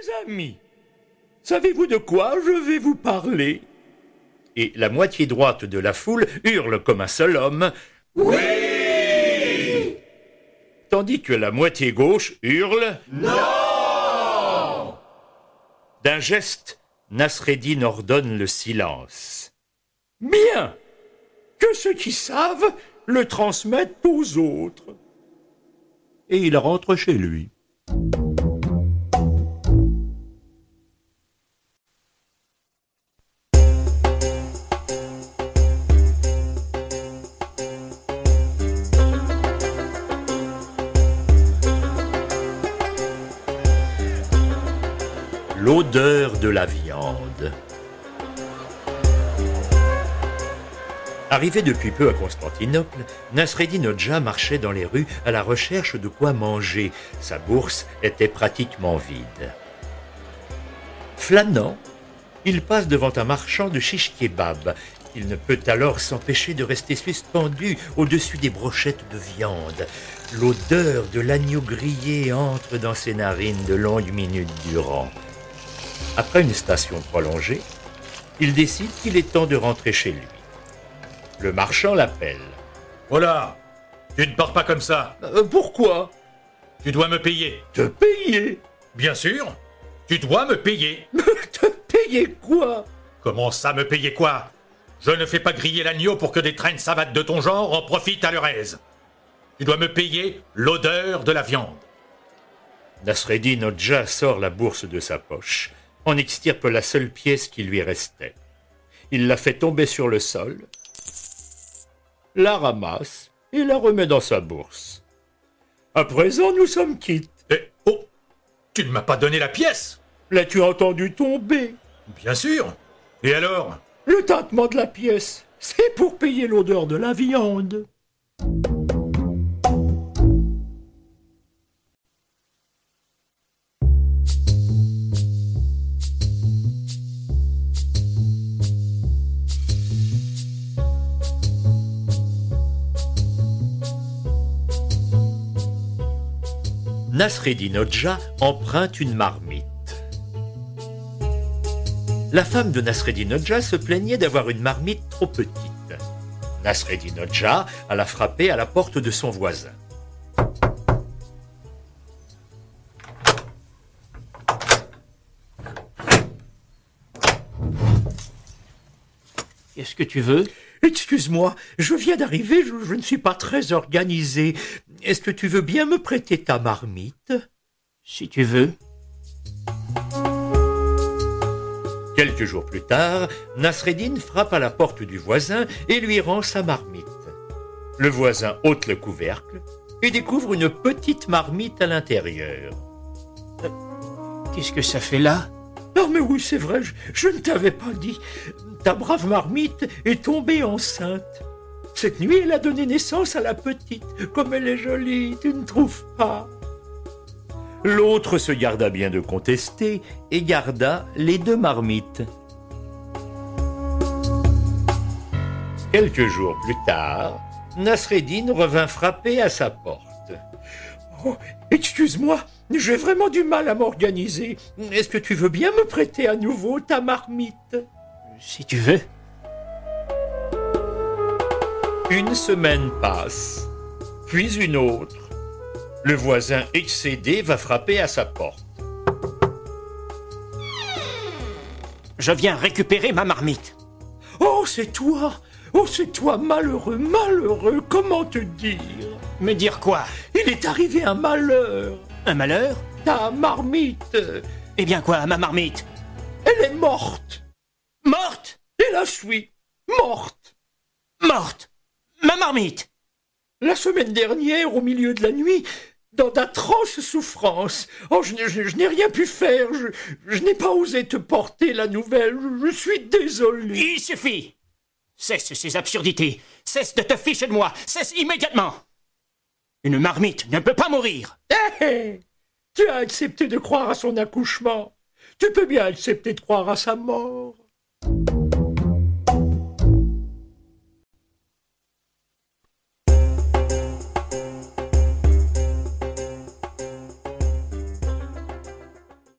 Mes amis, savez-vous de quoi je vais vous parler? Et la moitié droite de la foule hurle comme un seul homme. Oui Tandis que la moitié gauche hurle. Non D'un geste, Nasreddin ordonne le silence. Bien Que ceux qui savent le transmettent aux autres. Et il rentre chez lui. L'odeur de la viande. Arrivé depuis peu à Constantinople, Nasreddin Hodja marchait dans les rues à la recherche de quoi manger. Sa bourse était pratiquement vide. Flânant, il passe devant un marchand de shish kebab. Il ne peut alors s'empêcher de rester suspendu au-dessus des brochettes de viande. L'odeur de l'agneau grillé entre dans ses narines de longues minutes durant. Après une station prolongée, il décide qu'il est temps de rentrer chez lui. Le marchand l'appelle. Voilà. Tu ne pars pas comme ça. Euh, pourquoi? Tu dois me payer. Te payer? Bien sûr. Tu dois me payer. Te payer quoi? Comment ça me payer quoi? Je ne fais pas griller l'agneau pour que des traînes savates de ton genre en profitent à leur aise. Tu dois me payer l'odeur de la viande. Nasreddin Hodja sort la bourse de sa poche, en extirpe la seule pièce qui lui restait. Il la fait tomber sur le sol, la ramasse et la remet dans sa bourse. À présent, nous sommes quittes. Eh, oh Tu ne m'as pas donné la pièce L'as-tu entendu tomber? Bien sûr Et alors? Le tintement de la pièce, c'est pour payer l'odeur de la viande. Nasreddin Hodja emprunte une marmite. La femme de Nasreddin Hodja se plaignait d'avoir une marmite trop petite. Nasreddin Hodja alla frapper à la porte de son voisin. Qu'est-ce que tu veux? Excuse-moi, je viens d'arriver, je, je ne suis pas très organisé. Est-ce que tu veux bien me prêter ta marmite? Si tu veux. Quelques jours plus tard, Nasreddin frappe à la porte du voisin et lui rend sa marmite. Le voisin ôte le couvercle et découvre une petite marmite à l'intérieur. Qu'est-ce que ça fait là? Non mais oui, c'est vrai, je, je ne t'avais pas dit. Ta brave marmite est tombée enceinte. Cette nuit, elle a donné naissance à la petite. Comme elle est jolie, tu ne trouves pas L'autre se garda bien de contester et garda les deux marmites. Quelques jours plus tard, Nasreddin revint frapper à sa porte. Oh, excuse-moi, j'ai vraiment du mal à m'organiser. Est-ce que tu veux bien me prêter à nouveau ta marmite? Si tu veux. Une semaine passe, puis une autre. Le voisin excédé va frapper à sa porte. Je viens récupérer ma marmite. Oh, c'est toi Oh, c'est toi, malheureux, malheureux, comment te dire? Me dire quoi? Il est arrivé un malheur. Un malheur Ta marmite, Eh bien quoi, ma marmite elle est morte. Morte Hélas, oui, morte. Morte Ma marmite La semaine dernière, au milieu de la nuit, dans d'atroces souffrances. Oh, je, n'ai- je- je n'ai rien pu faire. Je, je n'ai pas osé te porter la nouvelle. Je, je suis désolé. Il suffit Cesse ces absurdités Cesse de te ficher de moi Cesse immédiatement Une marmite ne peut pas mourir Hé, hé Tu as accepté de croire à son accouchement. Tu peux bien accepter de croire à sa mort.